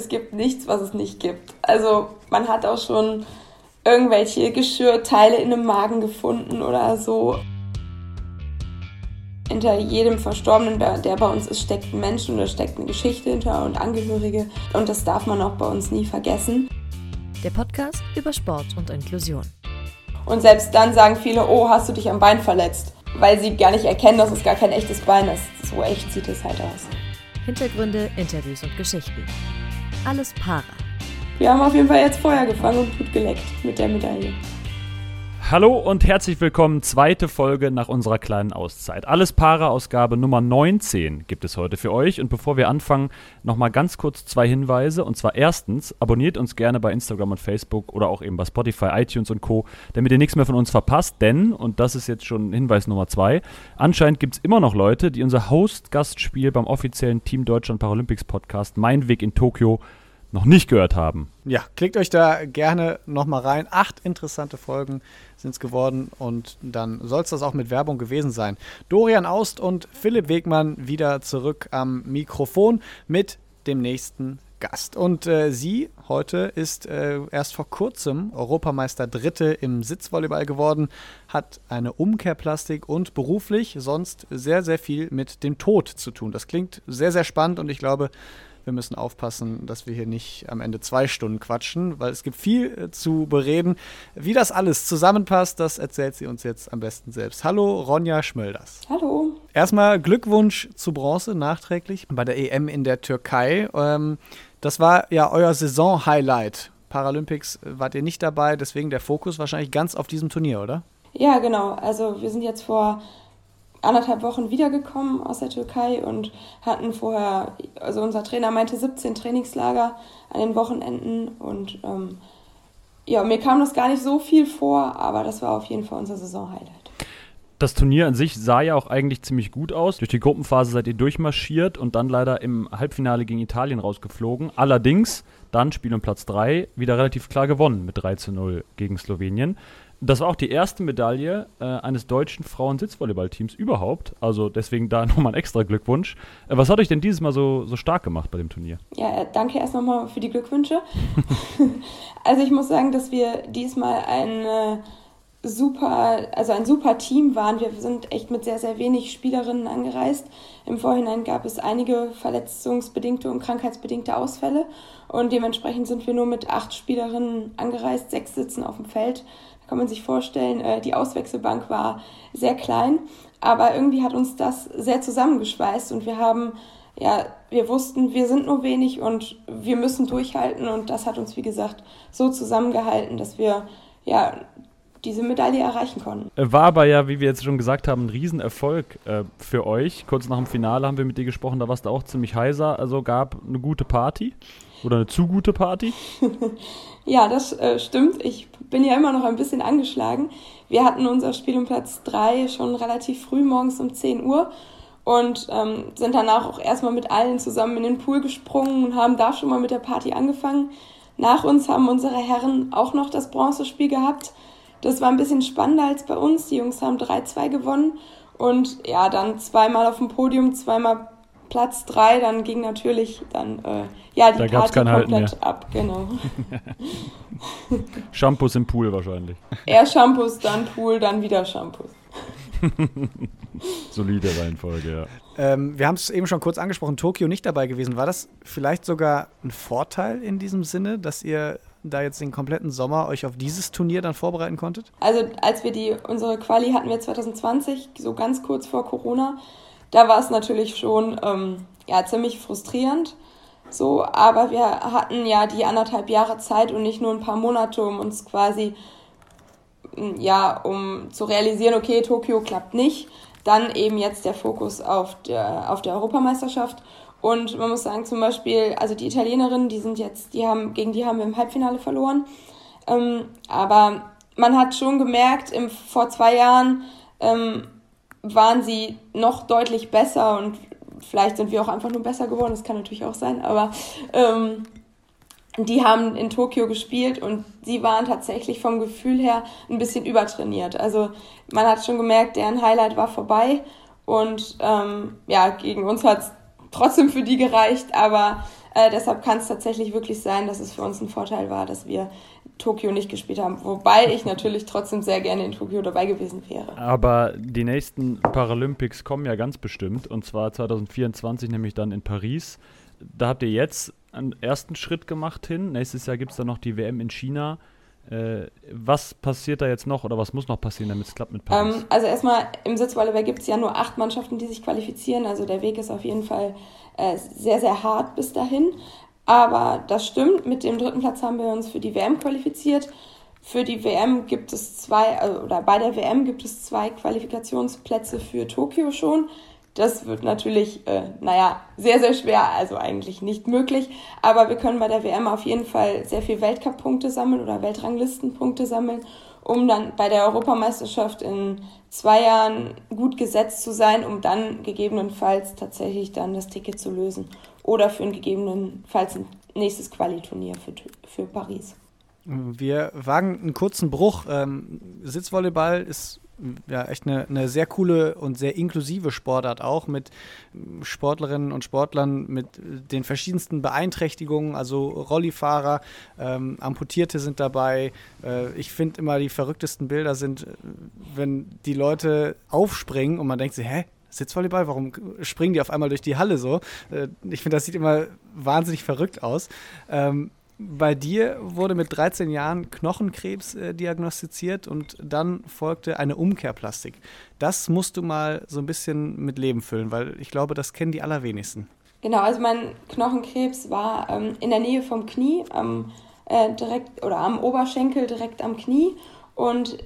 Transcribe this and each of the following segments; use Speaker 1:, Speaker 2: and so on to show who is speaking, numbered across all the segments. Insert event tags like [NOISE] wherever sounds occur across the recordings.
Speaker 1: es gibt nichts, was es nicht gibt. Also man hat auch schon irgendwelche Geschirrteile in einem Magen gefunden oder so. Hinter jedem Verstorbenen, der bei uns ist, steckt ein Mensch und da steckt eine Geschichte hinter und Angehörige. Und das darf man auch bei uns nie vergessen.
Speaker 2: Der Podcast über Sport und Inklusion.
Speaker 1: Und selbst dann sagen viele, oh, hast du dich am Bein verletzt? Weil sie gar nicht erkennen, dass es gar kein echtes Bein ist. So echt sieht es halt aus.
Speaker 2: Hintergründe, Interviews und Geschichten. Alles para.
Speaker 1: Wir haben auf jeden Fall jetzt Feuer gefangen und Blut geleckt mit der Medaille.
Speaker 3: Hallo und herzlich willkommen. Zweite Folge nach unserer kleinen Auszeit. Alles Para-Ausgabe Nummer 19 gibt es heute für euch. Und bevor wir anfangen, nochmal ganz kurz zwei Hinweise. Und zwar erstens, abonniert uns gerne bei Instagram und Facebook oder auch eben bei Spotify, iTunes und Co., damit ihr nichts mehr von uns verpasst. Denn, und das ist jetzt schon Hinweis Nummer zwei, anscheinend gibt es immer noch Leute, die unser Host-Gastspiel beim offiziellen Team Deutschland Paralympics Podcast Mein Weg in Tokio noch nicht gehört haben.
Speaker 4: Ja, klickt euch da gerne nochmal rein. Acht interessante Folgen sind es geworden und dann soll es das auch mit Werbung gewesen sein. Dorian Aust und Philipp Wegmann wieder zurück am Mikrofon mit dem nächsten Gast. Und äh, sie heute ist äh, erst vor kurzem Europameister Dritte im Sitzvolleyball geworden, hat eine Umkehrplastik und beruflich sonst sehr, sehr viel mit dem Tod zu tun. Das klingt sehr, sehr spannend und ich glaube, wir müssen aufpassen, dass wir hier nicht am Ende zwei Stunden quatschen, weil es gibt viel äh, zu bereden. Wie das alles zusammenpasst, das erzählt sie uns jetzt am besten selbst. Hallo, Ronja Schmölders.
Speaker 1: Hallo.
Speaker 4: Erstmal Glückwunsch zu Bronze nachträglich bei der EM in der Türkei. Ähm, das war ja euer Saison-Highlight. Paralympics wart ihr nicht dabei, deswegen der Fokus wahrscheinlich ganz auf diesem Turnier, oder?
Speaker 1: Ja, genau. Also wir sind jetzt vor anderthalb Wochen wiedergekommen aus der Türkei und hatten vorher, also unser Trainer meinte 17 Trainingslager an den Wochenenden und ähm, ja, mir kam das gar nicht so viel vor, aber das war auf jeden Fall unser Saisonhighlight.
Speaker 3: Das Turnier an sich sah ja auch eigentlich ziemlich gut aus. Durch die Gruppenphase seid ihr durchmarschiert und dann leider im Halbfinale gegen Italien rausgeflogen. Allerdings dann Spiel um Platz 3 wieder relativ klar gewonnen mit 3 zu 0 gegen Slowenien. Das war auch die erste Medaille äh, eines deutschen Frauen-Sitzvolleyballteams überhaupt. Also deswegen da [LAUGHS] nochmal ein extra Glückwunsch. Äh, was hat euch denn dieses Mal so, so stark gemacht bei dem Turnier?
Speaker 1: Ja, äh, danke erst nochmal für die Glückwünsche. [LAUGHS] also ich muss sagen, dass wir diesmal ein super, also ein super Team waren. Wir sind echt mit sehr, sehr wenig Spielerinnen angereist. Im Vorhinein gab es einige verletzungsbedingte und krankheitsbedingte Ausfälle und dementsprechend sind wir nur mit acht Spielerinnen angereist. Sechs sitzen auf dem Feld kann man sich vorstellen, äh, die Auswechselbank war sehr klein, aber irgendwie hat uns das sehr zusammengeschweißt und wir haben, ja, wir wussten, wir sind nur wenig und wir müssen durchhalten und das hat uns, wie gesagt, so zusammengehalten, dass wir, ja, diese Medaille erreichen konnten.
Speaker 3: Äh, war aber ja, wie wir jetzt schon gesagt haben, ein Riesenerfolg äh, für euch. Kurz nach dem Finale haben wir mit dir gesprochen, da warst du auch ziemlich heiser, also gab eine gute Party. Oder eine zu gute Party? [LAUGHS]
Speaker 1: ja, das äh, stimmt. Ich bin ja immer noch ein bisschen angeschlagen. Wir hatten unser Spiel um Platz 3 schon relativ früh morgens um 10 Uhr und ähm, sind danach auch erstmal mit allen zusammen in den Pool gesprungen und haben da schon mal mit der Party angefangen. Nach uns haben unsere Herren auch noch das Bronzespiel gehabt. Das war ein bisschen spannender als bei uns. Die Jungs haben 3-2 gewonnen und ja, dann zweimal auf dem Podium, zweimal Platz drei, dann ging natürlich dann äh, ja die
Speaker 3: da Party komplett mehr.
Speaker 1: ab, genau. [LAUGHS]
Speaker 3: Shampoos im Pool wahrscheinlich.
Speaker 1: Erst Shampoos, dann Pool, dann wieder Shampoos. [LAUGHS]
Speaker 3: Solide Reihenfolge, ja.
Speaker 4: Ähm, wir haben es eben schon kurz angesprochen, Tokio nicht dabei gewesen. War das vielleicht sogar ein Vorteil in diesem Sinne, dass ihr da jetzt den kompletten Sommer euch auf dieses Turnier dann vorbereiten konntet?
Speaker 1: Also als wir die unsere Quali hatten wir 2020, so ganz kurz vor Corona, da war es natürlich schon ähm, ja, ziemlich frustrierend. So, aber wir hatten ja die anderthalb Jahre Zeit und nicht nur ein paar Monate, um uns quasi, ja, um zu realisieren, okay, Tokio klappt nicht. Dann eben jetzt der Fokus auf der, auf der Europameisterschaft. Und man muss sagen, zum Beispiel, also die Italienerinnen, die sind jetzt, die haben, gegen die haben wir im Halbfinale verloren. Ähm, aber man hat schon gemerkt, im, vor zwei Jahren, ähm, waren sie noch deutlich besser und vielleicht sind wir auch einfach nur besser geworden, das kann natürlich auch sein, aber ähm, die haben in Tokio gespielt und sie waren tatsächlich vom Gefühl her ein bisschen übertrainiert. Also man hat schon gemerkt, deren Highlight war vorbei und ähm, ja, gegen uns hat es trotzdem für die gereicht, aber Äh, deshalb kann es tatsächlich wirklich sein, dass es für uns ein Vorteil war, dass wir Tokio nicht gespielt haben. Wobei ich [LAUGHS] natürlich trotzdem sehr gerne in Tokio dabei gewesen wäre.
Speaker 3: Aber die nächsten Paralympics kommen ja ganz bestimmt. Und zwar 2024, nämlich dann in Paris. Da habt ihr jetzt einen ersten Schritt gemacht hin. Nächstes Jahr gibt es dann noch die WM in China. Äh, was passiert da jetzt noch oder was muss noch passieren, damit es klappt mit Paris?
Speaker 1: Ähm, also erstmal im Sitzvolleyball gibt es ja nur acht Mannschaften, die sich qualifizieren. Also der Weg ist auf jeden Fall äh, sehr, sehr hart bis dahin. Aber das stimmt, mit dem dritten Platz haben wir uns für die WM qualifiziert. Für die WM gibt es zwei, also, oder bei der WM gibt es zwei Qualifikationsplätze für Tokio schon. Das wird natürlich, äh, naja, sehr, sehr schwer, also eigentlich nicht möglich. Aber wir können bei der WM auf jeden Fall sehr viel Weltcup-Punkte sammeln oder Weltranglistenpunkte sammeln, um dann bei der Europameisterschaft in zwei Jahren gut gesetzt zu sein, um dann gegebenenfalls tatsächlich dann das Ticket zu lösen. Oder für ein gegebenenfalls ein nächstes Qualiturnier für, für Paris.
Speaker 4: Wir wagen einen kurzen Bruch. Ähm, Sitzvolleyball ist ja echt eine, eine sehr coole und sehr inklusive Sportart auch mit Sportlerinnen und Sportlern mit den verschiedensten Beeinträchtigungen, also Rollifahrer, ähm, Amputierte sind dabei. Äh, ich finde immer die verrücktesten Bilder sind, wenn die Leute aufspringen und man denkt sich, hä, Sitzvolleyball, warum springen die auf einmal durch die Halle so? Äh, ich finde, das sieht immer wahnsinnig verrückt aus. Ähm, bei dir wurde mit 13 Jahren Knochenkrebs äh, diagnostiziert und dann folgte eine Umkehrplastik. Das musst du mal so ein bisschen mit Leben füllen, weil ich glaube, das kennen die allerwenigsten.
Speaker 1: Genau, also mein Knochenkrebs war ähm, in der Nähe vom Knie, am, äh, direkt oder am Oberschenkel direkt am Knie und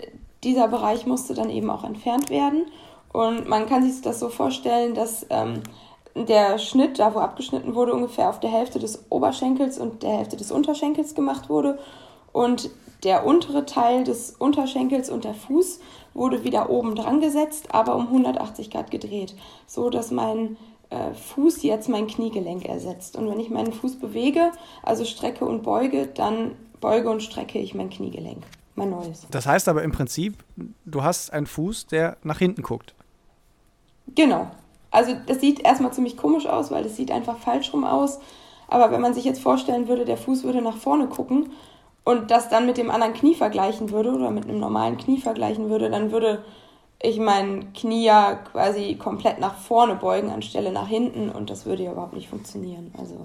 Speaker 1: dieser Bereich musste dann eben auch entfernt werden. Und man kann sich das so vorstellen, dass ähm, der Schnitt, da wo abgeschnitten wurde, ungefähr auf der Hälfte des Oberschenkels und der Hälfte des Unterschenkels gemacht wurde. Und der untere Teil des Unterschenkels und der Fuß wurde wieder oben dran gesetzt, aber um 180 Grad gedreht, so dass mein äh, Fuß jetzt mein Kniegelenk ersetzt. Und wenn ich meinen Fuß bewege, also strecke und beuge, dann beuge und strecke ich mein Kniegelenk, mein neues.
Speaker 4: Das heißt aber im Prinzip, du hast einen Fuß, der nach hinten guckt.
Speaker 1: Genau, also das sieht erstmal ziemlich komisch aus, weil das sieht einfach falsch rum aus. Aber wenn man sich jetzt vorstellen würde, der Fuß würde nach vorne gucken und das dann mit dem anderen Knie vergleichen würde oder mit einem normalen Knie vergleichen würde, dann würde ich mein Knie ja quasi komplett nach vorne beugen anstelle nach hinten und das würde ja überhaupt nicht funktionieren. Also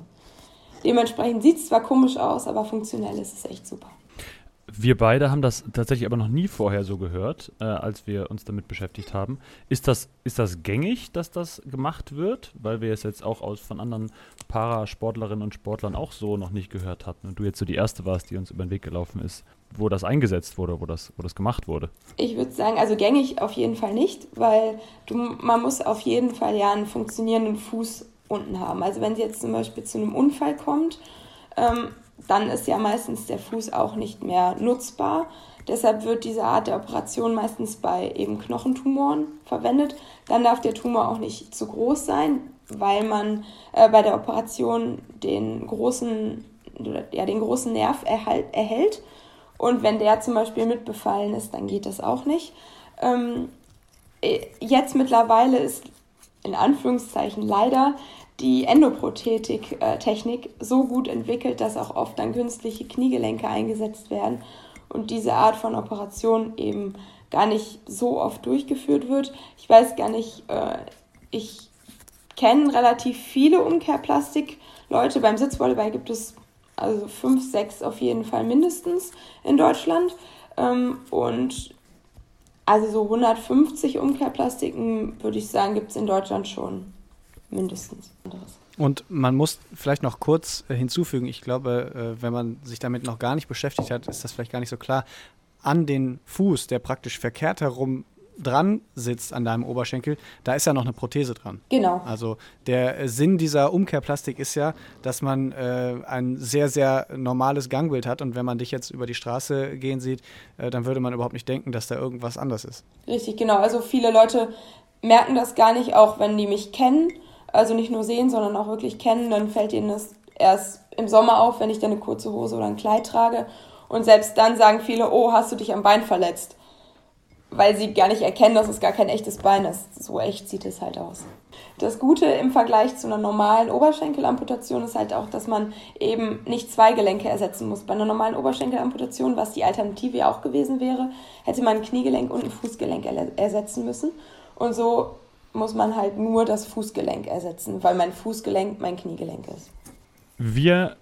Speaker 1: dementsprechend sieht es zwar komisch aus, aber funktionell ist es echt super.
Speaker 3: Wir beide haben das tatsächlich aber noch nie vorher so gehört, äh, als wir uns damit beschäftigt haben. Ist das, ist das gängig, dass das gemacht wird? Weil wir es jetzt auch aus, von anderen Parasportlerinnen und Sportlern auch so noch nicht gehört hatten und du jetzt so die Erste warst, die uns über den Weg gelaufen ist, wo das eingesetzt wurde, wo das, wo das gemacht wurde.
Speaker 1: Ich würde sagen, also gängig auf jeden Fall nicht, weil du, man muss auf jeden Fall ja einen funktionierenden Fuß unten haben. Also wenn es jetzt zum Beispiel zu einem Unfall kommt, ähm, dann ist ja meistens der Fuß auch nicht mehr nutzbar. Deshalb wird diese Art der Operation meistens bei eben Knochentumoren verwendet. Dann darf der Tumor auch nicht zu groß sein, weil man äh, bei der Operation den großen, ja, den großen Nerv erhalt, erhält. Und wenn der zum Beispiel mitbefallen ist, dann geht das auch nicht. Ähm, äh, jetzt mittlerweile ist in Anführungszeichen leider die Endoprothetik-Technik so gut entwickelt, dass auch oft dann künstliche Kniegelenke eingesetzt werden und diese Art von Operation eben gar nicht so oft durchgeführt wird. Ich weiß gar nicht, äh, ich kenne relativ viele Umkehrplastik-Leute. Beim Sitzvolleyball gibt es also fünf, sechs auf jeden Fall mindestens in Deutschland. Ähm, und also so 150 Umkehrplastiken, würde ich sagen, gibt es in Deutschland schon mindestens.
Speaker 4: Und man muss vielleicht noch kurz äh, hinzufügen, ich glaube, äh, wenn man sich damit noch gar nicht beschäftigt hat, ist das vielleicht gar nicht so klar. An den Fuß, der praktisch verkehrt herum dran sitzt an deinem Oberschenkel, da ist ja noch eine Prothese dran.
Speaker 1: Genau.
Speaker 4: Also der Sinn dieser Umkehrplastik ist ja, dass man äh, ein sehr, sehr normales Gangbild hat und wenn man dich jetzt über die Straße gehen sieht, äh, dann würde man überhaupt nicht denken, dass da irgendwas anders ist.
Speaker 1: Richtig, genau. Also viele Leute merken das gar nicht, auch wenn die mich kennen also nicht nur sehen, sondern auch wirklich kennen, dann fällt ihnen das erst im Sommer auf, wenn ich dann eine kurze Hose oder ein Kleid trage. Und selbst dann sagen viele, oh, hast du dich am Bein verletzt? Weil sie gar nicht erkennen, dass es gar kein echtes Bein ist. So echt sieht es halt aus. Das Gute im Vergleich zu einer normalen Oberschenkelamputation ist halt auch, dass man eben nicht zwei Gelenke ersetzen muss. Bei einer normalen Oberschenkelamputation, was die Alternative ja auch gewesen wäre, hätte man ein Kniegelenk und ein Fußgelenk ersetzen müssen. Und so muss man halt nur das Fußgelenk ersetzen, weil mein Fußgelenk mein Kniegelenk ist.
Speaker 3: Wir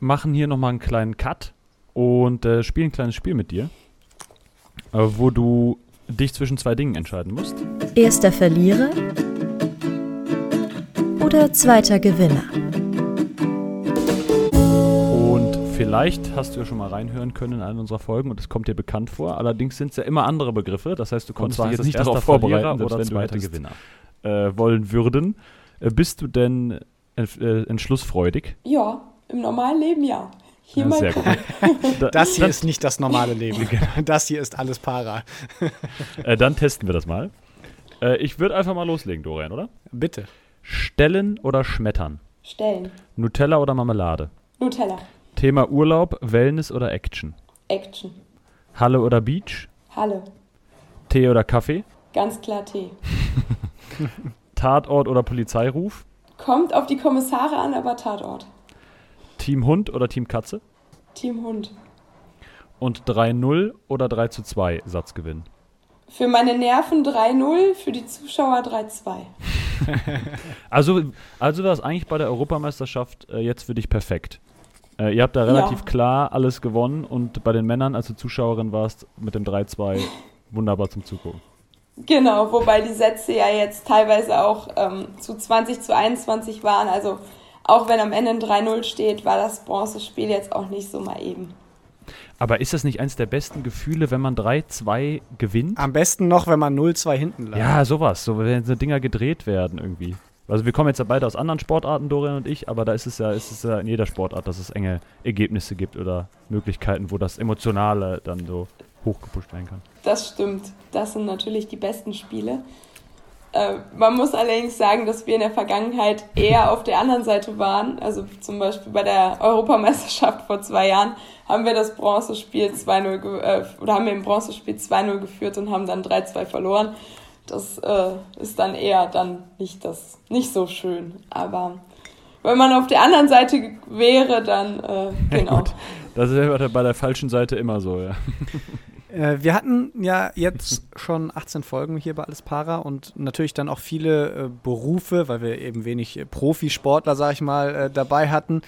Speaker 3: machen hier nochmal einen kleinen Cut und äh, spielen ein kleines Spiel mit dir, äh, wo du dich zwischen zwei Dingen entscheiden musst.
Speaker 2: Erster Verlierer oder zweiter Gewinner.
Speaker 3: Vielleicht hast du ja schon mal reinhören können in einer unserer Folgen und es kommt dir bekannt vor. Allerdings sind es ja immer andere Begriffe. Das heißt, du konntest dich jetzt nicht darauf vorbereiten, oder zweiter Gewinner äh, wollen würden. Äh, bist du denn äh, entschlussfreudig?
Speaker 1: Ja, im normalen Leben ja.
Speaker 4: Hier ja, sehr gut. [LAUGHS] das hier ist nicht das normale Leben. [LAUGHS] Das hier ist alles para.
Speaker 3: äh, dann testen wir das mal. Äh, ich würde einfach mal loslegen, Dorian, oder?
Speaker 4: Bitte.
Speaker 3: Stellen oder schmettern?
Speaker 1: Stellen.
Speaker 3: Nutella oder Marmelade?
Speaker 1: Nutella.
Speaker 3: Thema Urlaub, Wellness oder Action?
Speaker 1: Action.
Speaker 3: Halle oder Beach?
Speaker 1: Halle.
Speaker 3: Tee oder Kaffee?
Speaker 1: Ganz klar Tee. [LAUGHS]
Speaker 3: Tatort oder Polizeiruf?
Speaker 1: Kommt auf die Kommissare an, aber Tatort.
Speaker 3: Team Hund oder Team Katze?
Speaker 1: Team Hund.
Speaker 3: Und 3-0 oder 3-2 Satzgewinn?
Speaker 1: Für meine Nerven 3-0, für die Zuschauer 3-2. [LAUGHS]
Speaker 3: also, also war es eigentlich bei der Europameisterschaft äh, jetzt für dich perfekt. Äh, ihr habt da relativ ja. klar alles gewonnen und bei den Männern, als du Zuschauerin warst, mit dem 3-2 wunderbar zum Zugucken.
Speaker 1: Genau, wobei die Sätze ja jetzt teilweise auch ähm, zu 20 zu 21 waren. Also auch wenn am Ende ein 3-0 steht, war das Bronzespiel jetzt auch nicht so mal eben.
Speaker 3: Aber ist das nicht eines der besten Gefühle, wenn man 3-2 gewinnt?
Speaker 4: Am besten noch, wenn man 0-2 hinten lag.
Speaker 3: Ja, sowas. So, wenn so Dinger gedreht werden irgendwie. Also wir kommen jetzt ja beide aus anderen Sportarten, Dorian und ich, aber da ist es ja, ist es ja in jeder Sportart, dass es enge Ergebnisse gibt oder Möglichkeiten, wo das Emotionale dann so hochgepusht werden kann.
Speaker 1: Das stimmt. Das sind natürlich die besten Spiele. Äh, man muss allerdings sagen, dass wir in der Vergangenheit eher auf der anderen Seite waren. Also zum Beispiel bei der Europameisterschaft vor zwei Jahren haben wir das Bronzespiel 2-0 äh, oder haben wir im Bronzespiel 2-0 geführt und haben dann 3-2 verloren. Das äh, ist dann eher dann nicht das nicht so schön. Aber wenn man auf der anderen Seite wäre, dann äh, [LAUGHS] genau. Ja,
Speaker 3: das ist bei der falschen Seite immer so, ja. [LAUGHS]
Speaker 4: Äh, wir hatten ja jetzt schon 18 Folgen hier bei Alles Para und natürlich dann auch viele äh, Berufe, weil wir eben wenig äh, Profisportler, sag ich mal, äh, dabei hatten.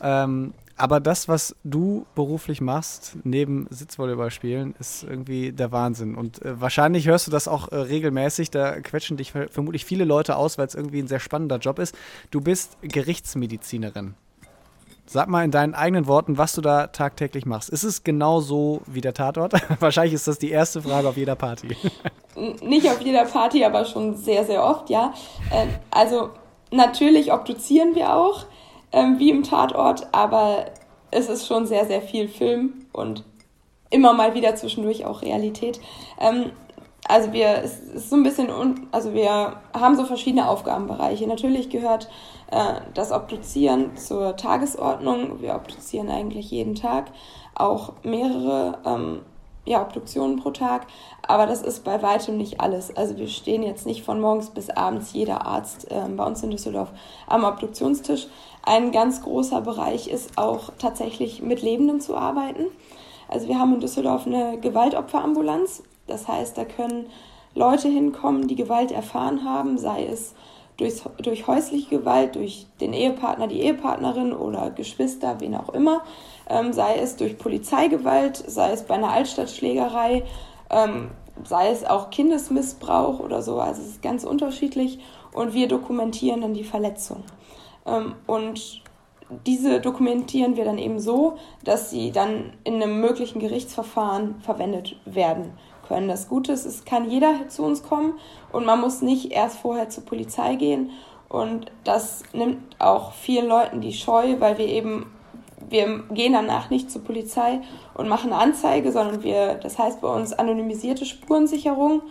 Speaker 4: Ähm, aber das, was du beruflich machst, neben Sitzvolleyball spielen, ist irgendwie der Wahnsinn. Und äh, wahrscheinlich hörst du das auch äh, regelmäßig. Da quetschen dich vermutlich viele Leute aus, weil es irgendwie ein sehr spannender Job ist. Du bist Gerichtsmedizinerin. Sag mal in deinen eigenen Worten, was du da tagtäglich machst. Ist es genau so wie der Tatort? [LAUGHS] Wahrscheinlich ist das die erste Frage auf jeder Party.
Speaker 1: Nicht auf jeder Party, aber schon sehr, sehr oft, ja. Ähm, also natürlich obduzieren wir auch, ähm, wie im Tatort, aber es ist schon sehr, sehr viel Film und immer mal wieder zwischendurch auch Realität. Ähm, also wir, es ist so ein bisschen, also wir haben so verschiedene Aufgabenbereiche. Natürlich gehört äh, das Obduzieren zur Tagesordnung. Wir obduzieren eigentlich jeden Tag, auch mehrere ähm, ja, Obduktionen pro Tag, aber das ist bei weitem nicht alles. Also wir stehen jetzt nicht von morgens bis abends jeder Arzt äh, bei uns in Düsseldorf am Obduktionstisch. Ein ganz großer Bereich ist auch tatsächlich mit Lebenden zu arbeiten. Also wir haben in Düsseldorf eine Gewaltopferambulanz. Das heißt, da können Leute hinkommen, die Gewalt erfahren haben, sei es durch, durch häusliche Gewalt, durch den Ehepartner, die Ehepartnerin oder Geschwister, wen auch immer, ähm, sei es durch Polizeigewalt, sei es bei einer Altstadtschlägerei, ähm, sei es auch Kindesmissbrauch oder so. Also es ist ganz unterschiedlich und wir dokumentieren dann die Verletzung. Ähm, und diese dokumentieren wir dann eben so, dass sie dann in einem möglichen Gerichtsverfahren verwendet werden können. Das Gute ist, es kann jeder zu uns kommen und man muss nicht erst vorher zur Polizei gehen. Und das nimmt auch vielen Leuten die Scheu, weil wir eben, wir gehen danach nicht zur Polizei und machen eine Anzeige, sondern wir, das heißt bei uns anonymisierte Spurensicherung.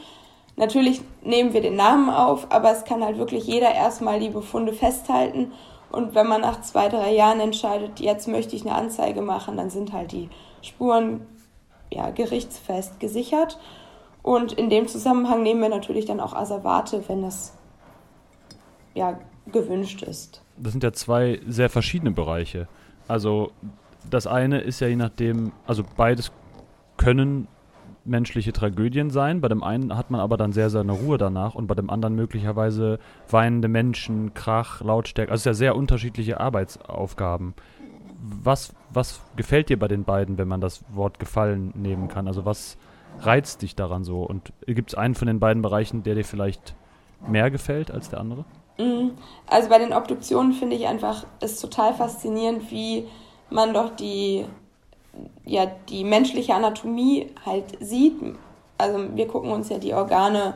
Speaker 1: Natürlich nehmen wir den Namen auf, aber es kann halt wirklich jeder erstmal die Befunde festhalten. Und wenn man nach zwei, drei Jahren entscheidet, jetzt möchte ich eine Anzeige machen, dann sind halt die Spuren ja, gerichtsfest gesichert. Und in dem Zusammenhang nehmen wir natürlich dann auch Asservate, wenn das ja, gewünscht ist.
Speaker 3: Das sind ja zwei sehr verschiedene Bereiche. Also das eine ist ja je nachdem, also beides können menschliche Tragödien sein. Bei dem einen hat man aber dann sehr seine Ruhe danach und bei dem anderen möglicherweise weinende Menschen, Krach, Lautstärke. Also es ist ja sehr unterschiedliche Arbeitsaufgaben. Was, was gefällt dir bei den beiden, wenn man das Wort gefallen nehmen kann? Also was reizt dich daran so? Und gibt es einen von den beiden Bereichen, der dir vielleicht mehr gefällt als der andere?
Speaker 1: Mhm. Also bei den Obduktionen finde ich einfach es total faszinierend, wie man doch die ja die menschliche Anatomie halt sieht. Also wir gucken uns ja die Organe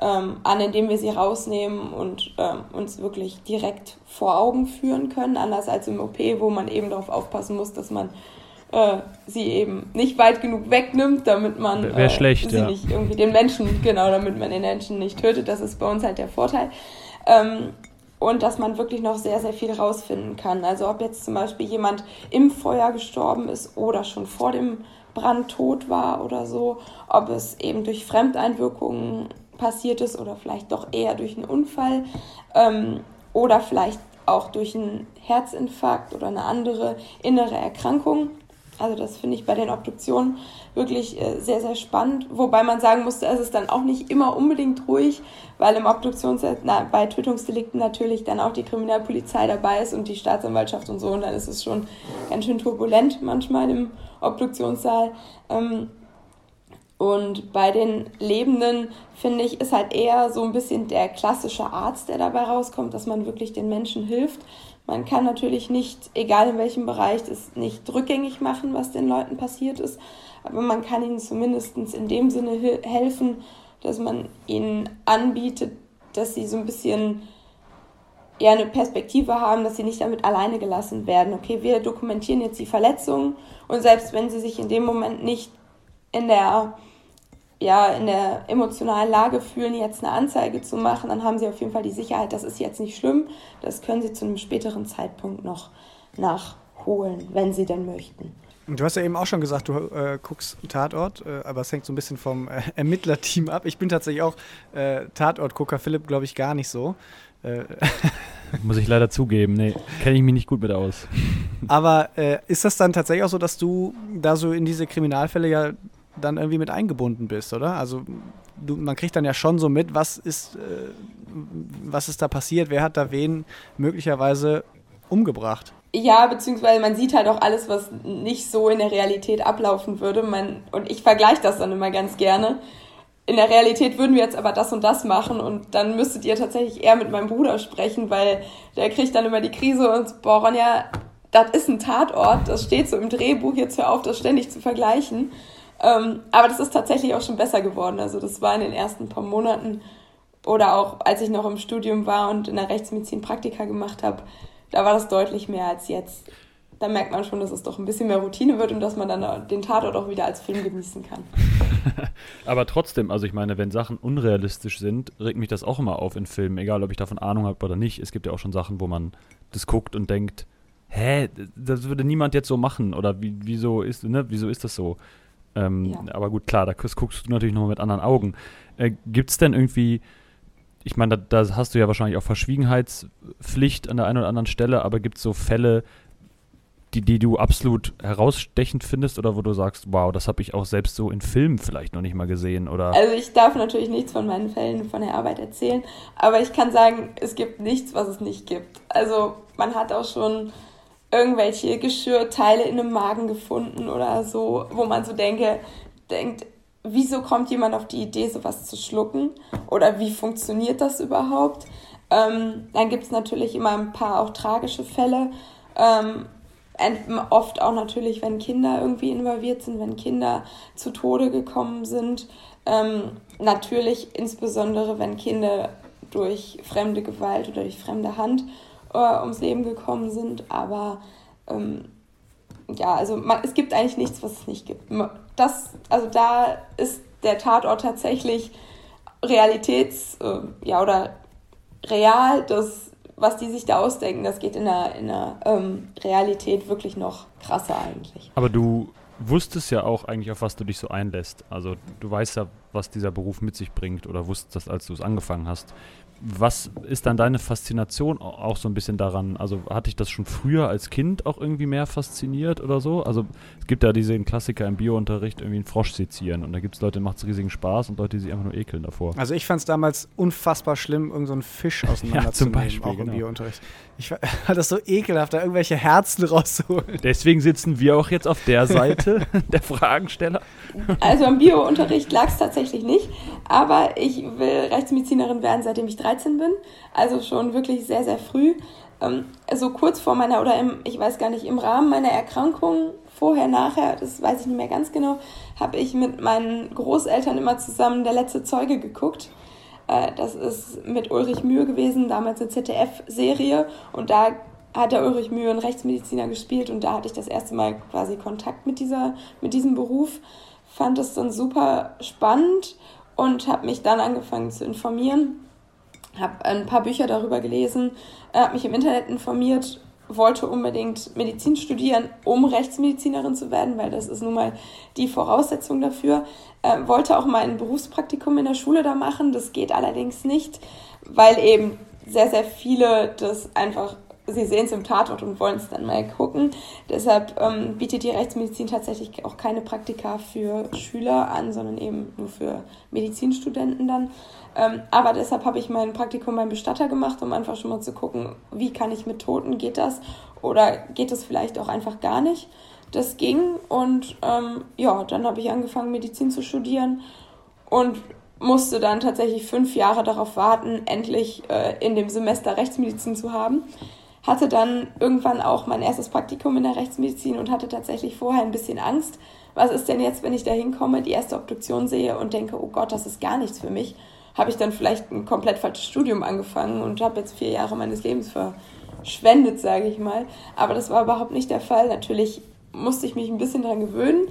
Speaker 1: ähm, an, indem wir sie rausnehmen und ähm, uns wirklich direkt vor Augen führen können, anders als im OP, wo man eben darauf aufpassen muss, dass man äh, sie eben nicht weit genug wegnimmt, damit man
Speaker 3: äh, schlecht,
Speaker 1: sie
Speaker 3: ja.
Speaker 1: nicht irgendwie den Menschen, genau, damit man den Menschen nicht tötet. Das ist bei uns halt der Vorteil. Ähm, und dass man wirklich noch sehr, sehr viel rausfinden kann. Also ob jetzt zum Beispiel jemand im Feuer gestorben ist oder schon vor dem Brand tot war oder so, ob es eben durch Fremdeinwirkungen passiert ist oder vielleicht doch eher durch einen Unfall ähm, oder vielleicht auch durch einen Herzinfarkt oder eine andere innere Erkrankung. Also das finde ich bei den Obduktionen wirklich äh, sehr, sehr spannend. Wobei man sagen musste, es ist dann auch nicht immer unbedingt ruhig, weil im Obduktions na, bei Tötungsdelikten natürlich dann auch die Kriminalpolizei dabei ist und die Staatsanwaltschaft und so. Und dann ist es schon ganz schön turbulent manchmal im Obduktionssaal. Ähm, und bei den Lebenden, finde ich, ist halt eher so ein bisschen der klassische Arzt, der dabei rauskommt, dass man wirklich den Menschen hilft. Man kann natürlich nicht, egal in welchem Bereich, das nicht rückgängig machen, was den Leuten passiert ist, aber man kann ihnen zumindest in dem Sinne helfen, dass man ihnen anbietet, dass sie so ein bisschen eher eine Perspektive haben, dass sie nicht damit alleine gelassen werden. Okay, wir dokumentieren jetzt die Verletzungen und selbst wenn sie sich in dem Moment nicht in der ja, in der emotionalen Lage fühlen, jetzt eine Anzeige zu machen, dann haben sie auf jeden Fall die Sicherheit, das ist jetzt nicht schlimm. Das können sie zu einem späteren Zeitpunkt noch nachholen, wenn sie denn möchten.
Speaker 4: Du hast ja eben auch schon gesagt, du äh, guckst Tatort, äh, aber es hängt so ein bisschen vom äh, Ermittlerteam ab. Ich bin tatsächlich auch äh, Tatortgucker, Philipp glaube ich gar nicht so. Äh, [LAUGHS]
Speaker 3: Muss ich leider zugeben, nee, kenne ich mich nicht gut mit aus.
Speaker 4: Aber äh, ist das dann tatsächlich auch so, dass du da so in diese Kriminalfälle ja dann irgendwie mit eingebunden bist, oder? Also du, man kriegt dann ja schon so mit, was ist, was ist da passiert, wer hat da wen möglicherweise umgebracht.
Speaker 1: Ja, beziehungsweise man sieht halt auch alles, was nicht so in der Realität ablaufen würde. Man, und ich vergleiche das dann immer ganz gerne. In der Realität würden wir jetzt aber das und das machen und dann müsstet ihr tatsächlich eher mit meinem Bruder sprechen, weil der kriegt dann immer die Krise und boah, Ronja, das ist ein Tatort, das steht so im Drehbuch, jetzt hör auf, das ständig zu vergleichen. Ähm, aber das ist tatsächlich auch schon besser geworden. Also das war in den ersten paar Monaten oder auch als ich noch im Studium war und in der Rechtsmedizin Praktika gemacht habe, da war das deutlich mehr als jetzt. Da merkt man schon, dass es doch ein bisschen mehr Routine wird und dass man dann den Tatort auch wieder als Film genießen kann. [LAUGHS]
Speaker 3: Aber trotzdem, also ich meine, wenn Sachen unrealistisch sind, regt mich das auch immer auf in Filmen, egal ob ich davon Ahnung habe oder nicht. Es gibt ja auch schon Sachen, wo man das guckt und denkt, hä, das würde niemand jetzt so machen oder wie, wieso, ist, ne, wieso ist das so? Ähm, ja. Aber gut, klar, da guckst du natürlich nochmal mit anderen Augen. Äh, Gibt es denn irgendwie ich meine, da, da, hast du ja wahrscheinlich auch Verschwiegenheitspflicht an der einen oder anderen Stelle, aber gibt es so Fälle, die, die du absolut herausstechend findest oder wo du sagst, wow, das habe ich auch selbst so in Filmen vielleicht noch nicht mal gesehen? Oder?
Speaker 1: Also ich darf natürlich nichts von meinen Fällen von der Arbeit erzählen, aber ich kann sagen, es gibt nichts, was es nicht gibt. Also man hat auch schon irgendwelche Geschirrteile in einem Magen gefunden oder so, wo man so denke, denkt, wieso kommt jemand auf die Idee, sowas zu schlucken? Oder wie funktioniert das überhaupt? Ähm, dann gibt es natürlich immer ein paar auch tragische Fälle. Ähm, oft auch natürlich, wenn Kinder irgendwie involviert sind, wenn Kinder zu Tode gekommen sind. Ähm, natürlich insbesondere, wenn Kinder durch fremde Gewalt oder durch fremde Hand äh, ums Leben gekommen sind. Aber ähm, ja, also man, es gibt eigentlich nichts, was es nicht gibt. Das, also da ist der Tatort tatsächlich Realitäts, äh, ja, oder real, das, was die sich da ausdenken, das geht in der, in der ähm, Realität wirklich noch krasser eigentlich.
Speaker 3: Aber du wusstest ja auch eigentlich, auf was du dich so einlässt. Also du weißt ja, was dieser Beruf mit sich bringt oder wusstest das, als du es angefangen hast. Was ist dann deine Faszination auch so ein bisschen daran? Also hatte ich das schon früher als Kind auch irgendwie mehr fasziniert oder so? Also es gibt ja diesen Klassiker im Biounterricht, irgendwie einen Frosch sezieren und da gibt es Leute, macht es riesigen Spaß und Leute, die sich einfach nur ekeln davor.
Speaker 4: Also ich fand es damals unfassbar schlimm, irgendeinen so Fisch auseinanderzunehmen, [LAUGHS] ja, zum Beispiel, auch im genau. Biounterricht. Ich fand [LAUGHS] das so ekelhaft, da irgendwelche Herzen rauszuholen.
Speaker 3: Deswegen sitzen wir auch jetzt auf der Seite [LAUGHS] der Fragensteller.
Speaker 1: Also im Biounterricht lag es tatsächlich nicht, aber ich will Rechtsmedizinerin werden, seitdem ich 13 bin, also schon wirklich sehr, sehr früh. Ähm, so kurz vor meiner, oder im, ich weiß gar nicht, im Rahmen meiner Erkrankung, vorher, nachher, das weiß ich nicht mehr ganz genau, habe ich mit meinen Großeltern immer zusammen Der letzte Zeuge geguckt. Äh, das ist mit Ulrich Mühe gewesen, damals eine ZDF-Serie und da hat der Ulrich Mühe einen Rechtsmediziner gespielt und da hatte ich das erste Mal quasi Kontakt mit, dieser, mit diesem Beruf. Fand es dann super spannend und habe mich dann angefangen zu informieren habe ein paar Bücher darüber gelesen, habe mich im Internet informiert, wollte unbedingt Medizin studieren, um Rechtsmedizinerin zu werden, weil das ist nun mal die Voraussetzung dafür. Äh, wollte auch mal ein Berufspraktikum in der Schule da machen, das geht allerdings nicht, weil eben sehr, sehr viele das einfach sie sehen es im Tatort und wollen es dann mal gucken. Deshalb ähm, bietet die Rechtsmedizin tatsächlich auch keine Praktika für Schüler an, sondern eben nur für Medizinstudenten dann. Ähm, aber deshalb habe ich mein Praktikum beim Bestatter gemacht, um einfach schon mal zu gucken, wie kann ich mit Toten, geht das oder geht das vielleicht auch einfach gar nicht. Das ging und ähm, ja, dann habe ich angefangen, Medizin zu studieren und musste dann tatsächlich fünf Jahre darauf warten, endlich äh, in dem Semester Rechtsmedizin zu haben. Hatte dann irgendwann auch mein erstes Praktikum in der Rechtsmedizin und hatte tatsächlich vorher ein bisschen Angst. Was ist denn jetzt, wenn ich da hinkomme, die erste Obduktion sehe und denke, oh Gott, das ist gar nichts für mich? habe ich dann vielleicht ein komplett falsches Studium angefangen und habe jetzt vier Jahre meines Lebens verschwendet, sage ich mal. Aber das war überhaupt nicht der Fall. Natürlich musste ich mich ein bisschen daran gewöhnen.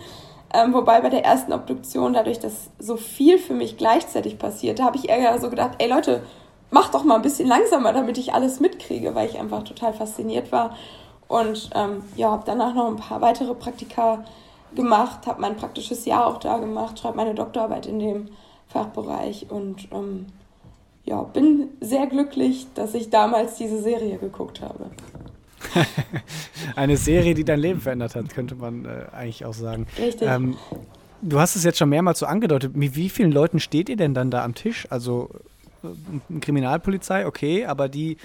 Speaker 1: Ähm, wobei bei der ersten Obduktion, dadurch, dass so viel für mich gleichzeitig passierte, habe ich eher so gedacht, ey Leute, mach doch mal ein bisschen langsamer, damit ich alles mitkriege, weil ich einfach total fasziniert war. Und ähm, ja, habe danach noch ein paar weitere Praktika gemacht, habe mein praktisches Jahr auch da gemacht, schreibe meine Doktorarbeit in dem Fachbereich und ähm, ja, bin sehr glücklich, dass ich damals diese Serie geguckt habe. [LAUGHS]
Speaker 4: Eine Serie, die dein Leben verändert hat, könnte man äh, eigentlich auch sagen.
Speaker 1: Richtig. Ähm,
Speaker 4: du hast es jetzt schon mehrmals so angedeutet. Mit wie vielen Leuten steht ihr denn dann da am Tisch? Also Kriminalpolizei, okay, aber die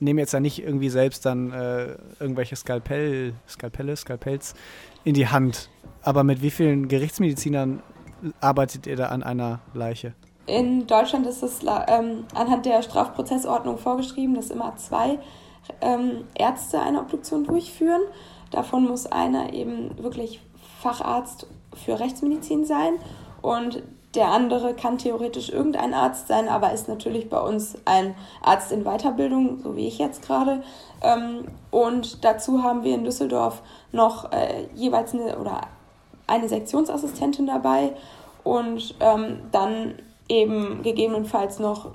Speaker 4: nehmen jetzt ja nicht irgendwie selbst dann äh, irgendwelche Skalpell, Skalpelle, Skalpells in die Hand. Aber mit wie vielen Gerichtsmedizinern arbeitet ihr da an einer Leiche?
Speaker 1: In Deutschland ist es ähm, anhand der Strafprozessordnung vorgeschrieben, dass immer zwei ähm, Ärzte eine Obduktion durchführen. Davon muss einer eben wirklich Facharzt für Rechtsmedizin sein und der andere kann theoretisch irgendein Arzt sein, aber ist natürlich bei uns ein Arzt in Weiterbildung, so wie ich jetzt gerade. Ähm, und dazu haben wir in Düsseldorf noch äh, jeweils eine oder eine Sektionsassistentin dabei und ähm, dann eben gegebenenfalls noch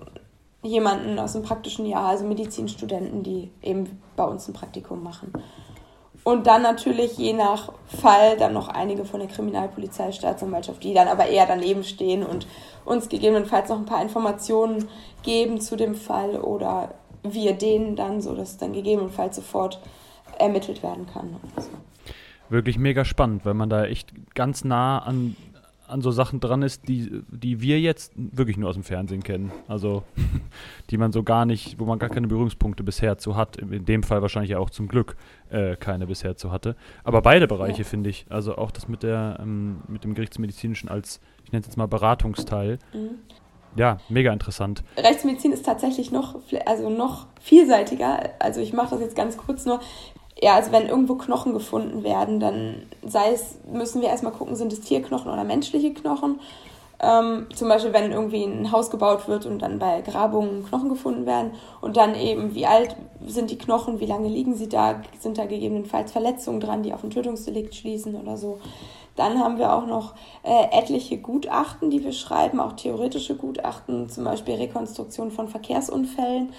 Speaker 1: jemanden aus dem praktischen Jahr, also Medizinstudenten, die eben bei uns ein Praktikum machen. Und dann natürlich je nach Fall dann noch einige von der Kriminalpolizei, Staatsanwaltschaft, die dann aber eher daneben stehen und uns gegebenenfalls noch ein paar Informationen geben zu dem Fall oder wir denen dann, so dass dann gegebenenfalls sofort ermittelt werden kann.
Speaker 3: Wirklich mega spannend, weil man da echt ganz nah an, an so Sachen dran ist, die, die wir jetzt wirklich nur aus dem Fernsehen kennen. Also [LAUGHS] die man so gar nicht, wo man gar keine Berührungspunkte bisher zu hat. In dem Fall wahrscheinlich auch zum Glück äh, keine bisher zu hatte. Aber beide Bereiche ja. finde ich. Also auch das mit der ähm, mit dem Gerichtsmedizinischen als, ich nenne es jetzt mal Beratungsteil. Mhm. Ja, mega interessant.
Speaker 1: Rechtsmedizin ist tatsächlich noch, also noch vielseitiger. Also ich mache das jetzt ganz kurz nur ja, also wenn irgendwo Knochen gefunden werden, dann sei es, müssen wir erstmal gucken, sind es Tierknochen oder menschliche Knochen. Ähm, zum Beispiel, wenn irgendwie ein Haus gebaut wird und dann bei Grabungen Knochen gefunden werden und dann eben, wie alt sind die Knochen, wie lange liegen sie da, sind da gegebenenfalls Verletzungen dran, die auf ein Tötungsdelikt schließen oder so. Dann haben wir auch noch äh, etliche Gutachten, die wir schreiben, auch theoretische Gutachten, zum Beispiel Rekonstruktion von Verkehrsunfällen.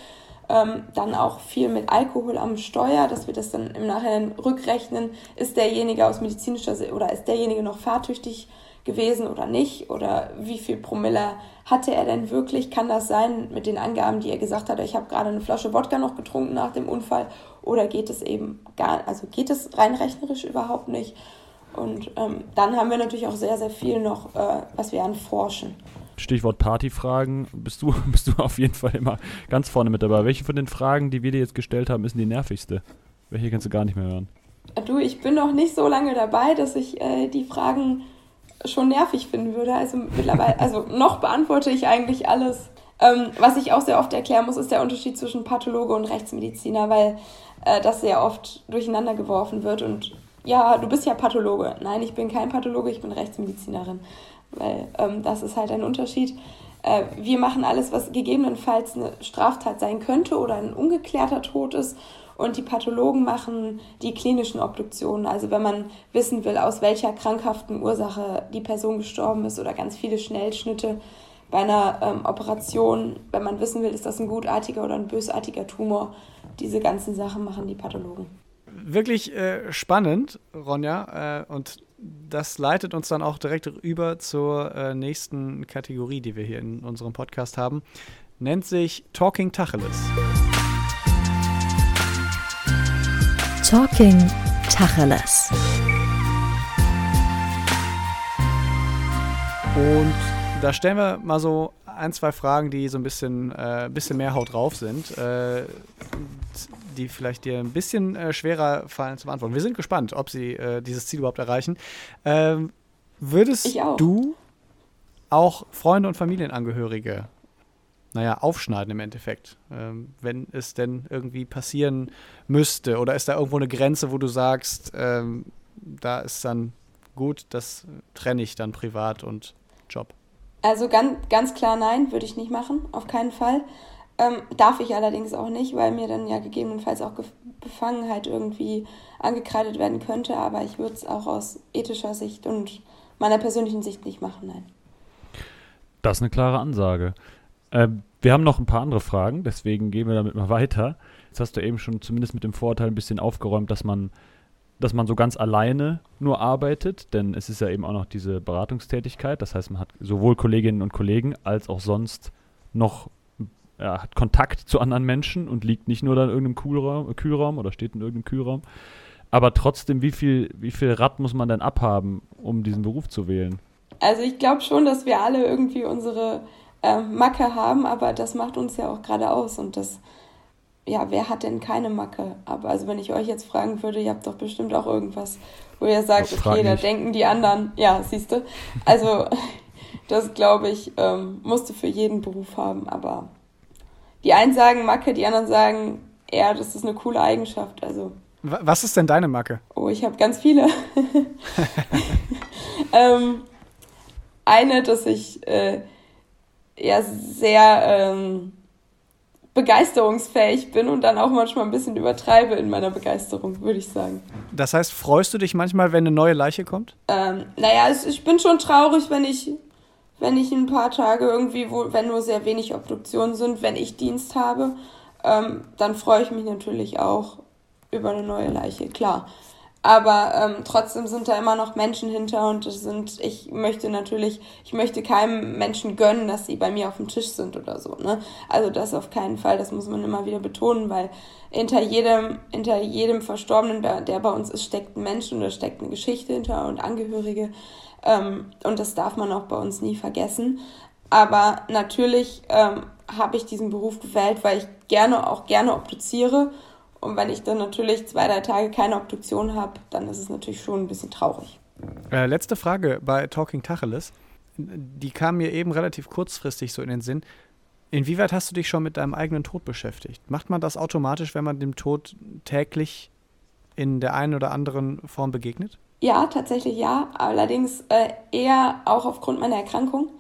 Speaker 1: Ähm, dann auch viel mit Alkohol am Steuer, dass wir das dann im Nachhinein rückrechnen. Ist derjenige aus medizinischer oder ist derjenige noch fahrtüchtig gewesen oder nicht? Oder wie viel Promille hatte er denn wirklich? Kann das sein mit den Angaben, die er gesagt hat, ich habe gerade eine Flasche Wodka noch getrunken nach dem Unfall? Oder geht es eben gar, also geht es rein rechnerisch überhaupt nicht? Und ähm, dann haben wir natürlich auch sehr, sehr viel noch, äh, was wir an forschen.
Speaker 3: Stichwort Partyfragen, bist du, [LAUGHS] bist du auf jeden Fall immer ganz vorne mit dabei. Welche von den Fragen, die wir dir jetzt gestellt haben, ist die nervigste? Welche kannst du gar nicht mehr hören?
Speaker 1: Du, ich bin noch nicht so lange dabei, dass ich äh, die Fragen schon nervig finden würde. Also mittlerweile, also noch beantworte ich eigentlich alles. Ähm, was ich auch sehr oft erklären muss, ist der Unterschied zwischen Pathologe und Rechtsmediziner, weil äh, das sehr oft durcheinander geworfen wird. Und ja, du bist ja Pathologe. Nein, ich bin kein Pathologe, ich bin Rechtsmedizinerin. Weil ähm, das ist halt ein Unterschied. Äh, wir machen alles, was gegebenenfalls eine Straftat sein könnte oder ein ungeklärter Tod ist und die Pathologen machen die klinischen Obduktionen. Also wenn man wissen will, aus welcher krankhaften Ursache die Person gestorben ist oder ganz viele Schnellschnitte bei einer ähm, Operation, wenn man wissen will, ist das ein gutartiger oder ein bösartiger Tumor. Diese ganzen Sachen machen die Pathologen.
Speaker 4: Wirklich äh, spannend, Ronja. Äh, und das leitet uns dann auch direkt über zur äh, nächsten Kategorie, die wir hier in unserem Podcast haben. Nennt sich Talking Tacheles.
Speaker 2: Talking Tacheles.
Speaker 4: Und da stellen wir mal so ein, zwei Fragen, die so ein bisschen, äh, bisschen mehr Haut drauf sind, äh, die vielleicht dir ein bisschen äh, schwerer fallen zu beantworten. Wir sind gespannt, ob sie äh, dieses Ziel überhaupt erreichen. Ähm, würdest du auch Freunde und Familienangehörige naja, aufschneiden im Endeffekt, ähm, wenn es denn irgendwie passieren müsste? Oder ist da irgendwo eine Grenze, wo du sagst, ähm, da ist dann gut, das trenne ich dann privat und Job?
Speaker 1: Also ganz, ganz klar nein, würde ich nicht machen, auf keinen Fall. Ähm, darf ich allerdings auch nicht, weil mir dann ja gegebenenfalls auch Befangenheit irgendwie angekreidet werden könnte, aber ich würde es auch aus ethischer Sicht und meiner persönlichen Sicht nicht machen, nein.
Speaker 3: Das ist eine klare Ansage. Ähm, wir haben noch ein paar andere Fragen, deswegen gehen wir damit mal weiter. Jetzt hast du eben schon zumindest mit dem Vorteil ein bisschen aufgeräumt, dass man, dass man so ganz alleine nur arbeitet, denn es ist ja eben auch noch diese Beratungstätigkeit. Das heißt, man hat sowohl Kolleginnen und Kollegen als auch sonst noch ja, hat Kontakt zu anderen Menschen und liegt nicht nur da in irgendeinem Kühlraum, Kühlraum oder steht in irgendeinem Kühlraum. Aber trotzdem, wie viel, wie viel Rad muss man denn abhaben, um diesen Beruf zu wählen?
Speaker 1: Also ich glaube schon, dass wir alle irgendwie unsere äh, Macke haben, aber das macht uns ja auch gerade aus und das, ja, wer hat denn keine Macke? Aber also wenn ich euch jetzt fragen würde, ihr habt doch bestimmt auch irgendwas, wo ihr sagt, okay, da denken die anderen, ja, siehst du. Also [LAUGHS] das glaube ich, ähm, musst du für jeden Beruf haben, aber die einen sagen Macke, die anderen sagen, ja, das ist eine coole Eigenschaft. Also.
Speaker 4: Was ist denn deine Macke?
Speaker 1: Oh, ich habe ganz viele. [LAUGHS] ähm, eine, dass ich äh, ja sehr ähm, begeisterungsfähig bin und dann auch manchmal ein bisschen übertreibe in meiner Begeisterung, würde ich sagen.
Speaker 4: Das heißt, freust du dich manchmal, wenn eine neue Leiche kommt?
Speaker 1: Ähm, naja, ich bin schon traurig, wenn ich, wenn ich ein paar Tage irgendwie, wo, wenn nur sehr wenig Obduktionen sind, wenn ich Dienst habe, ähm, dann freue ich mich natürlich auch über eine neue Leiche, klar. Aber ähm, trotzdem sind da immer noch Menschen hinter und es sind, ich möchte natürlich, ich möchte keinem Menschen gönnen, dass sie bei mir auf dem Tisch sind oder so. Ne? Also das auf keinen Fall, das muss man immer wieder betonen, weil hinter jedem, hinter jedem Verstorbenen, der, bei uns ist, steckt ein Mensch und da steckt eine Geschichte hinter und Angehörige. Ähm, und das darf man auch bei uns nie vergessen. Aber natürlich ähm, habe ich diesen Beruf gewählt, weil ich gerne auch gerne obduziere und wenn ich dann natürlich zwei, drei Tage keine Obduktion habe, dann ist es natürlich schon ein bisschen traurig.
Speaker 4: Äh, letzte Frage bei Talking Tacheles. Die kam mir eben relativ kurzfristig so in den Sinn. Inwieweit hast du dich schon mit deinem eigenen Tod beschäftigt? Macht man das automatisch, wenn man dem Tod täglich in der einen oder anderen Form begegnet?
Speaker 1: Ja, tatsächlich ja. Allerdings äh, eher auch aufgrund meiner Erkrankung.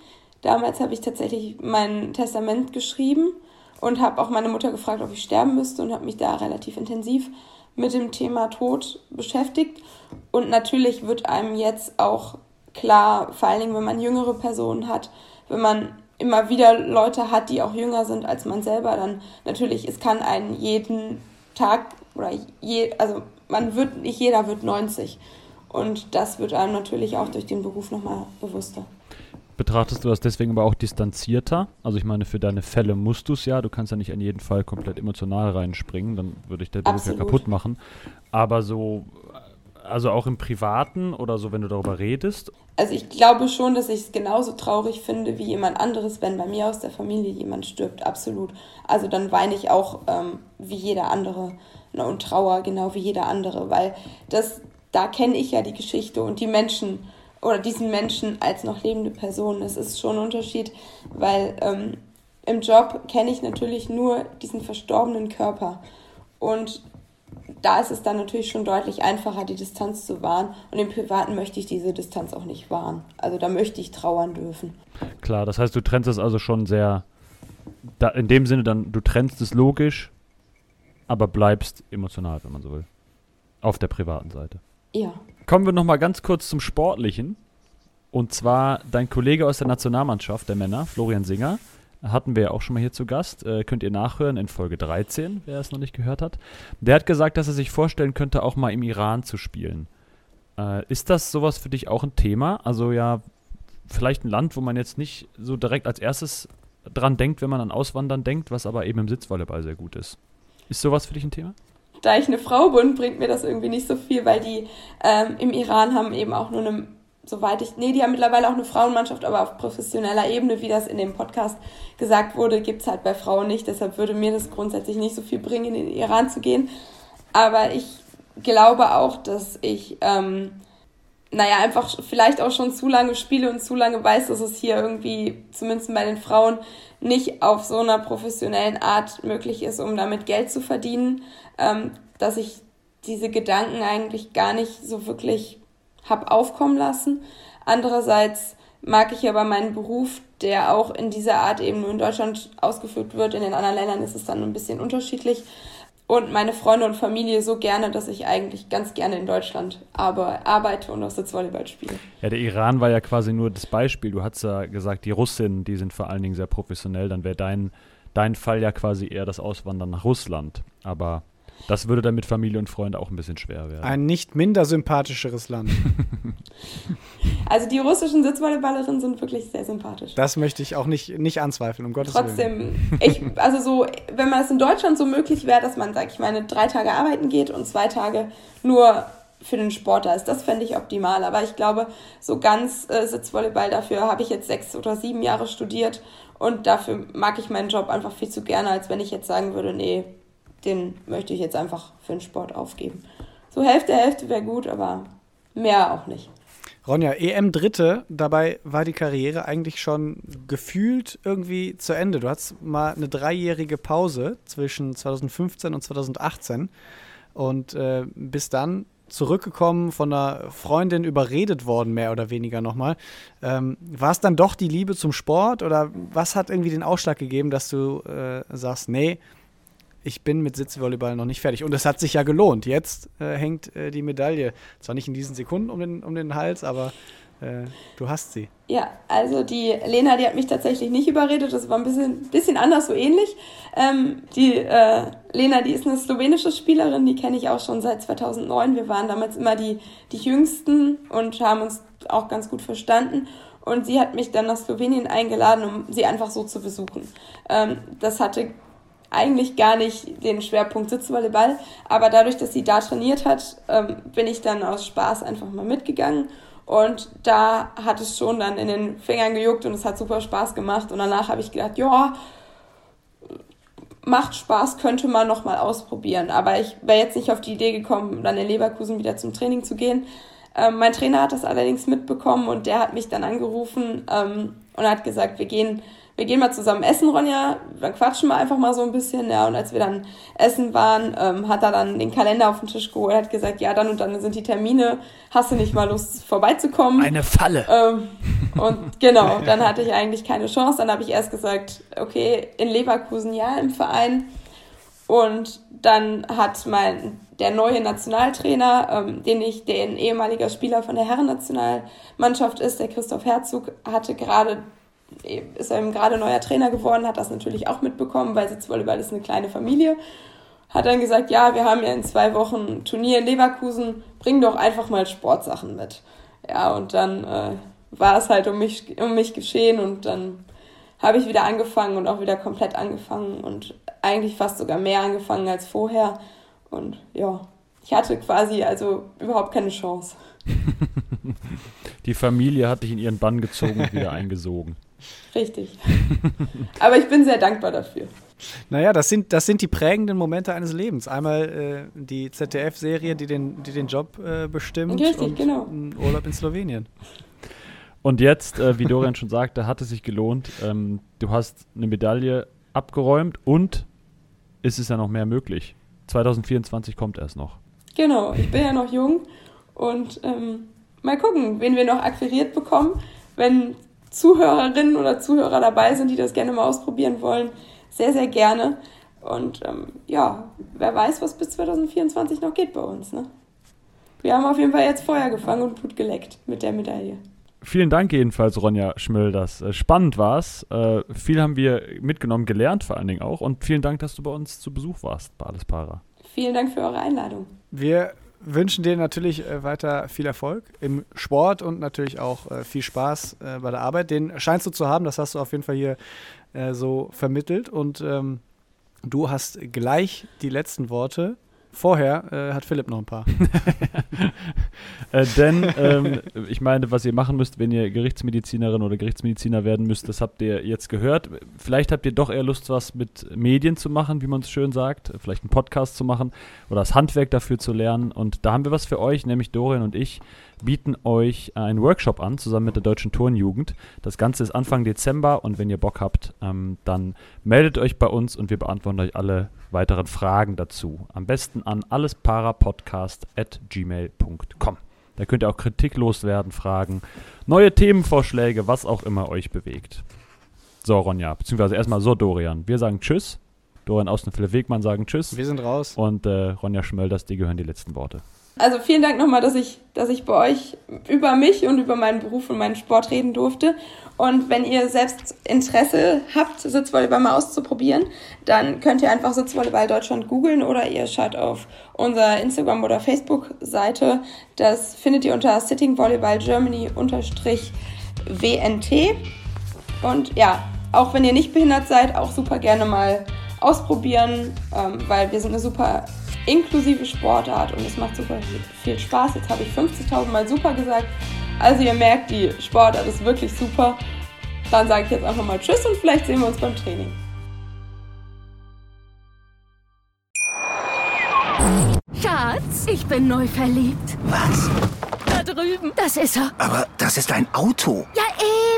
Speaker 1: Damals habe ich tatsächlich mein Testament geschrieben und habe auch meine Mutter gefragt, ob ich sterben müsste und habe mich da relativ intensiv mit dem Thema Tod beschäftigt. Und natürlich wird einem jetzt auch klar, vor allen Dingen, wenn man jüngere Personen hat, wenn man immer wieder Leute hat, die auch jünger sind als man selber, dann natürlich, es kann einen jeden Tag oder je, also man wird, nicht jeder wird 90. Und das wird einem natürlich auch durch den Beruf nochmal bewusster.
Speaker 3: Betrachtest du das deswegen aber auch distanzierter? Also ich meine, für deine Fälle musst du es ja. Du kannst ja nicht in jeden Fall komplett emotional reinspringen, dann würde ich der Beruf ja kaputt machen. Aber so, also auch im Privaten oder so, wenn du darüber redest?
Speaker 1: Also ich glaube schon, dass ich es genauso traurig finde wie jemand anderes, wenn bei mir aus der Familie jemand stirbt. Absolut. Also dann weine ich auch ähm, wie jeder andere ne, und trauer genau wie jeder andere, weil das, da kenne ich ja die Geschichte und die Menschen oder diesen Menschen als noch lebende Person. Das ist schon ein Unterschied, weil ähm, im Job kenne ich natürlich nur diesen verstorbenen Körper. Und da ist es dann natürlich schon deutlich einfacher, die Distanz zu wahren. Und im Privaten möchte ich diese Distanz auch nicht wahren. Also da möchte ich trauern dürfen.
Speaker 3: Klar, das heißt, du trennst es also schon sehr, da, in dem Sinne dann, du trennst es logisch, aber bleibst emotional, wenn man so will. Auf der privaten Seite.
Speaker 1: Ja.
Speaker 3: Kommen wir nochmal ganz kurz zum Sportlichen. Und zwar dein Kollege aus der Nationalmannschaft der Männer, Florian Singer, hatten wir ja auch schon mal hier zu Gast. Äh, könnt ihr nachhören in Folge 13, wer es noch nicht gehört hat. Der hat gesagt, dass er sich vorstellen könnte, auch mal im Iran zu spielen. Äh, ist das sowas für dich auch ein Thema? Also ja, vielleicht ein Land, wo man jetzt nicht so direkt als erstes dran denkt, wenn man an Auswandern denkt, was aber eben im Sitzvolleyball sehr gut ist. Ist sowas für dich ein Thema?
Speaker 1: Da ich eine Frau bin, bringt mir das irgendwie nicht so viel, weil die ähm, im Iran haben eben auch nur eine, soweit ich, nee, die haben mittlerweile auch eine Frauenmannschaft, aber auf professioneller Ebene, wie das in dem Podcast gesagt wurde, gibt's halt bei Frauen nicht. Deshalb würde mir das grundsätzlich nicht so viel bringen, in den Iran zu gehen. Aber ich glaube auch, dass ich, ähm, naja, einfach vielleicht auch schon zu lange spiele und zu lange weiß, dass es hier irgendwie, zumindest bei den Frauen, nicht auf so einer professionellen Art möglich ist, um damit Geld zu verdienen, ähm, dass ich diese Gedanken eigentlich gar nicht so wirklich hab aufkommen lassen. Andererseits mag ich aber meinen Beruf, der auch in dieser Art eben nur in Deutschland ausgeführt wird. In den anderen Ländern ist es dann ein bisschen unterschiedlich und meine Freunde und Familie so gerne, dass ich eigentlich ganz gerne in Deutschland aber arbeite und auch Sitzvolleyball spiele.
Speaker 3: Ja, der Iran war ja quasi nur das Beispiel. Du hast ja gesagt, die Russinnen, die sind vor allen Dingen sehr professionell. Dann wäre dein, dein Fall ja quasi eher das Auswandern nach Russland. Aber das würde dann mit Familie und Freunden auch ein bisschen schwer werden.
Speaker 4: Ein nicht minder sympathischeres Land. [LAUGHS]
Speaker 1: also die russischen Sitzvolleyballerinnen sind wirklich sehr sympathisch.
Speaker 4: Das möchte ich auch nicht, nicht anzweifeln, um Gottes
Speaker 1: Trotzdem,
Speaker 4: Willen.
Speaker 1: Trotzdem, also so, wenn man es in Deutschland so möglich wäre, dass man, sag ich meine, drei Tage arbeiten geht und zwei Tage nur für den Sport da ist. Das fände ich optimal. Aber ich glaube, so ganz äh, Sitzvolleyball, dafür habe ich jetzt sechs oder sieben Jahre studiert und dafür mag ich meinen Job einfach viel zu gerne, als wenn ich jetzt sagen würde, nee, den möchte ich jetzt einfach für den Sport aufgeben. So Hälfte, Hälfte wäre gut, aber mehr auch nicht.
Speaker 4: Ronja, EM Dritte, dabei war die Karriere eigentlich schon gefühlt irgendwie zu Ende. Du hattest mal eine dreijährige Pause zwischen 2015 und 2018 und äh, bist dann zurückgekommen, von einer Freundin überredet worden, mehr oder weniger nochmal. Ähm, war es dann doch die Liebe zum Sport oder was hat irgendwie den Ausschlag gegeben, dass du äh, sagst, nee, ich bin mit Sitzvolleyball noch nicht fertig. Und es hat sich ja gelohnt. Jetzt äh, hängt äh, die Medaille zwar nicht in diesen Sekunden um den, um den Hals, aber äh, du hast sie.
Speaker 1: Ja, also die Lena, die hat mich tatsächlich nicht überredet. Das war ein bisschen, bisschen anders, so ähnlich. Ähm, die äh, Lena, die ist eine slowenische Spielerin, die kenne ich auch schon seit 2009. Wir waren damals immer die, die Jüngsten und haben uns auch ganz gut verstanden. Und sie hat mich dann nach Slowenien eingeladen, um sie einfach so zu besuchen. Ähm, das hatte eigentlich gar nicht den Schwerpunkt Sitzvolleyball, aber dadurch, dass sie da trainiert hat, ähm, bin ich dann aus Spaß einfach mal mitgegangen und da hat es schon dann in den Fingern gejuckt und es hat super Spaß gemacht und danach habe ich gedacht, ja, macht Spaß, könnte man noch mal ausprobieren, aber ich wäre jetzt nicht auf die Idee gekommen, dann in Leverkusen wieder zum Training zu gehen. Ähm, mein Trainer hat das allerdings mitbekommen und der hat mich dann angerufen ähm, und hat gesagt, wir gehen wir gehen mal zusammen essen, Ronja, dann quatschen wir einfach mal so ein bisschen, ja, und als wir dann essen waren, ähm, hat er dann den Kalender auf den Tisch geholt, hat gesagt, ja, dann und dann sind die Termine, hast du nicht mal Lust vorbeizukommen?
Speaker 3: Eine Falle.
Speaker 1: Ähm, und genau, dann hatte ich eigentlich keine Chance, dann habe ich erst gesagt, okay, in Leverkusen ja, im Verein, und dann hat mein der neue Nationaltrainer, ähm, den ich, der ein ehemaliger Spieler von der Herrennationalmannschaft ist, der Christoph Herzog, hatte gerade ist er eben gerade neuer Trainer geworden, hat das natürlich auch mitbekommen, weil Sitzvolleyball ist eine kleine Familie. hat dann gesagt, ja, wir haben ja in zwei Wochen Turnier in Leverkusen, bring doch einfach mal Sportsachen mit. Ja, und dann äh, war es halt um mich, um mich geschehen und dann habe ich wieder angefangen und auch wieder komplett angefangen und eigentlich fast sogar mehr angefangen als vorher. Und ja, ich hatte quasi also überhaupt keine Chance. [LAUGHS]
Speaker 3: Die Familie hat dich in ihren Bann gezogen und wieder [LAUGHS] eingesogen.
Speaker 1: Richtig. [LAUGHS] Aber ich bin sehr dankbar dafür.
Speaker 4: Naja, das sind, das sind die prägenden Momente eines Lebens. Einmal äh, die ZDF-Serie, die den, die den Job äh, bestimmt
Speaker 1: Richtig,
Speaker 4: und
Speaker 1: genau.
Speaker 4: ein Urlaub in Slowenien.
Speaker 3: Und jetzt, äh, wie Dorian schon sagte, hat es sich gelohnt. Ähm, du hast eine Medaille abgeräumt und ist es ja noch mehr möglich. 2024 kommt erst noch.
Speaker 1: Genau, ich bin ja noch jung und ähm, mal gucken, wen wir noch akquiriert bekommen. Wenn Zuhörerinnen oder Zuhörer dabei sind, die das gerne mal ausprobieren wollen, sehr, sehr gerne. Und ähm, ja, wer weiß, was bis 2024 noch geht bei uns. Ne? Wir haben auf jeden Fall jetzt Feuer gefangen und Blut geleckt mit der Medaille.
Speaker 3: Vielen Dank jedenfalls, Ronja Schmölders. Äh, spannend war's. Äh, viel haben wir mitgenommen, gelernt vor allen Dingen auch. Und vielen Dank, dass du bei uns zu Besuch warst bei Alles Para.
Speaker 1: Vielen Dank für eure Einladung.
Speaker 4: Wir wünschen dir natürlich äh, weiter viel Erfolg im Sport und natürlich auch äh, viel Spaß äh, bei der Arbeit. Den scheinst du zu haben, das hast du auf jeden Fall hier so vermittelt. Und ähm, du hast gleich die letzten Worte. Vorher äh, hat Philipp noch ein paar. [LAUGHS]
Speaker 3: Äh, denn ähm, ich meine, was ihr machen müsst, wenn ihr Gerichtsmedizinerin oder Gerichtsmediziner werden müsst, das habt ihr jetzt gehört. Vielleicht habt ihr doch eher Lust, was mit Medien zu machen, wie man es schön sagt, vielleicht einen Podcast zu machen oder das Handwerk dafür zu lernen. Und da haben wir was für euch, nämlich Dorian und ich bieten euch einen Workshop an, zusammen mit der Deutschen Turnjugend. Das Ganze ist Anfang Dezember und wenn ihr Bock habt, ähm, dann meldet euch bei uns und wir beantworten euch alle weiteren Fragen dazu. Am besten an allesparapodcast.gmail.com. Da könnt ihr auch Kritik loswerden, Fragen, neue Themenvorschläge, was auch immer euch bewegt. So, Ronja, beziehungsweise erstmal so, Dorian. Wir sagen Tschüss. Dorian Aus und Philipp Wegmann sagen Tschüss.
Speaker 4: Wir sind raus.
Speaker 3: Und äh, Ronja Schmölders, dir gehören die letzten Worte.
Speaker 1: Also vielen Dank nochmal, dass ich, dass ich bei euch über mich und über meinen Beruf und meinen Sport reden durfte. Und wenn ihr selbst Interesse habt, Sitzvolleyball mal auszuprobieren, dann könnt ihr einfach Sitzvolleyball Deutschland googeln oder ihr schaut auf unserer Instagram- oder Facebook-Seite. Das findet ihr unter Sitting Volleyball Germany WNT. Und ja, auch wenn ihr nicht behindert seid, auch super gerne mal ausprobieren, ähm, weil wir sind eine super inklusive Sportart und es macht super viel Spaß. Jetzt habe ich 50.000 Mal super gesagt. Also ihr merkt, die Sportart ist wirklich super. Dann sage ich jetzt einfach mal Tschüss und vielleicht sehen wir uns beim Training.
Speaker 5: Schatz, ich bin neu verliebt.
Speaker 6: Was?
Speaker 5: Da drüben. Das ist er.
Speaker 6: Aber das ist ein Auto.
Speaker 5: Ja,